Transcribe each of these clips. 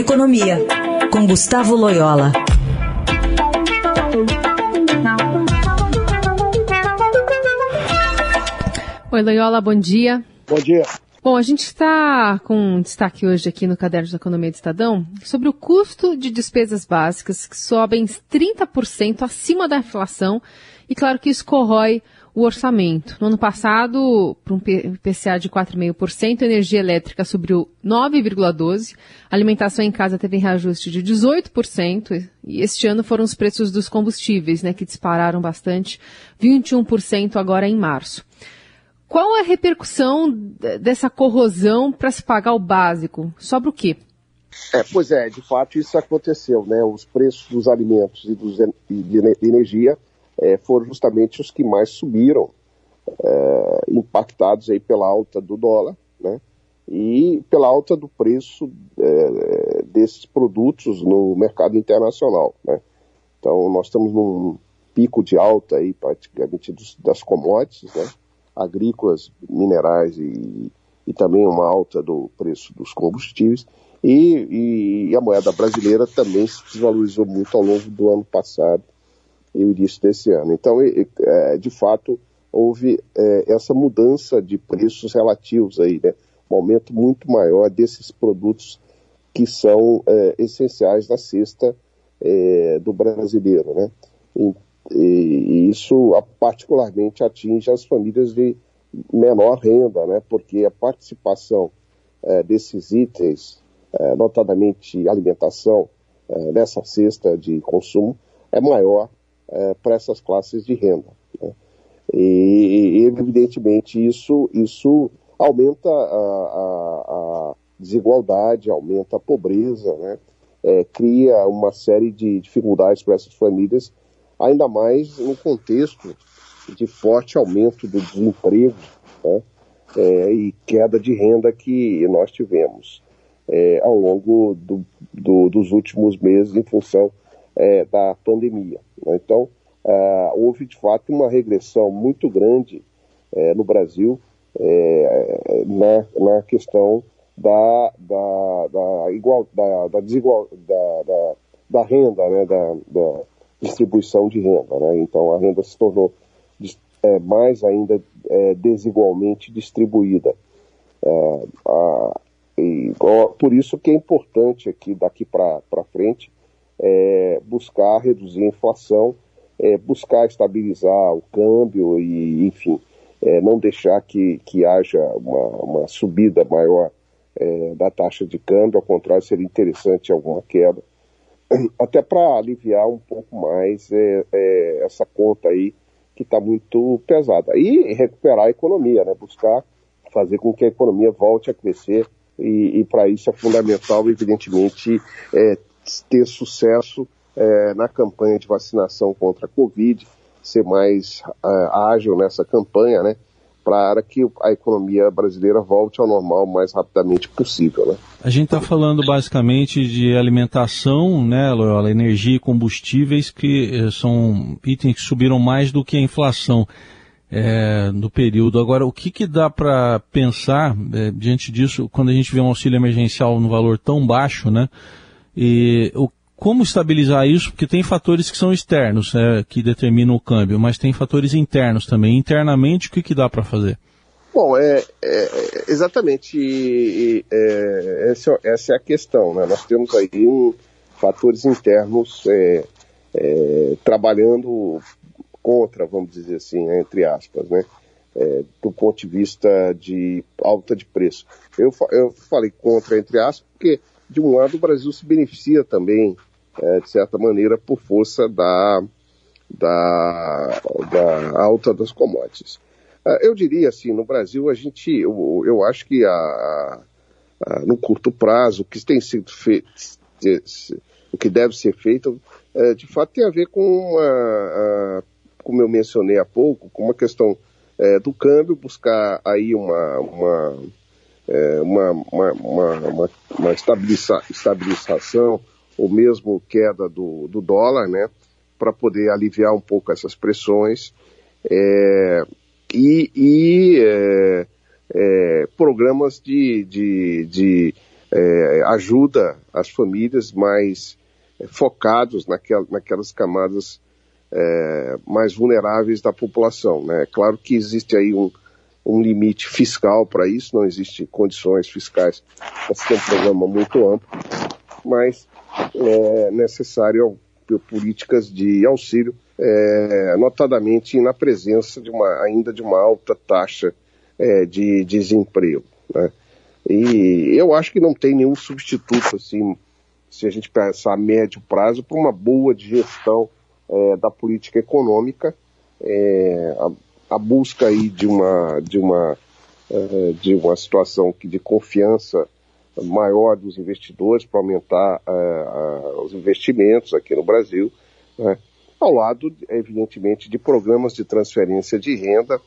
Economia, com Gustavo Loyola. Oi, Loyola, bom dia. Bom dia. Bom, a gente está com um destaque hoje aqui no Caderno de Economia do Estadão sobre o custo de despesas básicas que sobem 30% acima da inflação e claro que isso corrói o orçamento. No ano passado, para um PCA de 4,5%, a energia elétrica subiu 9,12%, a alimentação em casa teve reajuste de 18%, e este ano foram os preços dos combustíveis, né, que dispararam bastante, 21% agora em março. Qual a repercussão dessa corrosão para se pagar o básico? Sobra o quê? É, pois é, de fato isso aconteceu, né? Os preços dos alimentos e dos, de energia é, foram justamente os que mais subiram, é, impactados aí pela alta do dólar, né? E pela alta do preço é, desses produtos no mercado internacional, né? Então nós estamos num pico de alta aí praticamente dos, das commodities, né? Agrícolas, minerais e, e também uma alta do preço dos combustíveis. E, e, a moeda brasileira também se desvalorizou muito ao longo do ano passado e o início desse ano. Então, é, de fato, houve é, essa mudança de preços relativos aí, né? um aumento muito maior desses produtos que são é, essenciais na cesta do brasileiro, né? E, e, isso particularmente atinge as famílias de menor renda, né? Porque a participação desses itens, notadamente alimentação, nessa cesta de consumo, é maior é, para essas classes de renda. Né? E, evidentemente, isso, isso aumenta a, a, a desigualdade, aumenta a pobreza, né? É, cria uma série de dificuldades para essas famílias, ainda mais no contexto de forte aumento do desemprego né? é, e queda de renda que nós tivemos é, ao longo do, do, dos últimos meses em função é, da pandemia. Né? Então, é, houve de fato uma regressão muito grande é, no Brasil é, na, na questão da, da, da, igual, da, da desigual, da, da, da, renda, né? da, da distribuição de renda. Né? Então, a renda se tornou mais ainda desigualmente distribuída. E, por isso que é importante aqui, daqui para frente, é, buscar reduzir a inflação, é, buscar estabilizar o câmbio e, enfim, é, não deixar que, que haja uma, uma subida maior é, da taxa de câmbio, ao contrário, seria interessante alguma queda, até para aliviar um pouco mais é, é, essa conta aí que está muito pesada. E recuperar a economia, né? buscar fazer com que a economia volte a crescer e, e para isso é fundamental, evidentemente, é, ter sucesso é, na campanha de vacinação contra a Covid, ser mais é, ágil nessa campanha, né? Para que a economia brasileira volte ao normal o mais rapidamente possível, né? A gente está falando basicamente de alimentação, né, Loyola, energia e combustíveis, que eh, são itens que subiram mais do que a inflação é, no período. Agora, o que, que dá para pensar é, diante disso, quando a gente vê um auxílio emergencial no valor tão baixo, né? E o, como estabilizar isso? Porque tem fatores que são externos, é, que determinam o câmbio, mas tem fatores internos também. Internamente, o que, que dá para fazer? Bom, é, é exatamente é, essa, essa, é a questão. Né? Nós temos aí um, fatores internos é, é, trabalhando contra, vamos dizer assim, né, entre aspas, né? É, do ponto de vista de alta de preço. Eu, eu falei contra, entre aspas, porque de um lado, o Brasil se beneficia também, é, de certa maneira, por força da, da, da alta das commodities. É, eu diria assim, no Brasil, a gente, eu, eu acho que a, a, no curto prazo, o que tem sido feito, o que deve ser feito, é, de fato tem a ver com, a, a, como eu mencionei há pouco, com uma questão é, do câmbio, buscar aí uma, uma é, uma, uma, uma, uma estabiliza, estabilização ou mesmo queda do, do dólar, né, para poder aliviar um pouco essas pressões é, e, e é, é, programas de, de, de é, ajuda as famílias mais é, focados naquel, naquelas camadas é, mais vulneráveis da população. Né? Claro que existe aí um, um limite fiscal para isso, não existe condições fiscais para ser um programa muito amplo, mas é necessário políticas de auxílio, é, notadamente na presença de uma, ainda de uma alta taxa é, de desemprego. Né? E eu acho que não tem nenhum substituto, assim, se a gente pensar a médio prazo, para uma boa gestão é, da política econômica, é, a, a, busca aí de uma, de uma, é, de uma situação de confiança maior dos investidores para aumentar é, os investimentos aqui no Brasil, né? ao lado, evidentemente, de programas de transferência de renda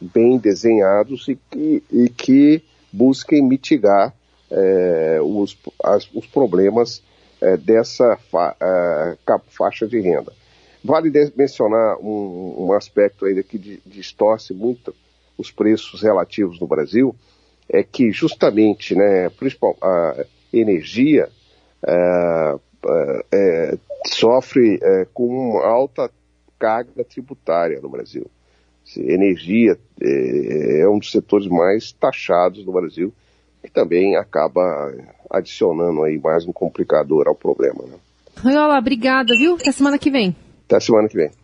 bem desenhados e que, e que busquem mitigar é, os, as, os problemas dessa fa, faixa de renda. Vale mencionar um, um aspecto ainda que distorce muito os preços relativos no Brasil, é que justamente, né, a energia é, é, sofre é, com uma alta carga tributária no Brasil. Energia é, é um dos setores mais taxados no Brasil e também acaba adicionando aí mais um complicador ao problema. Né? Olá, obrigada, viu? Até semana que vem. Até semana que vem.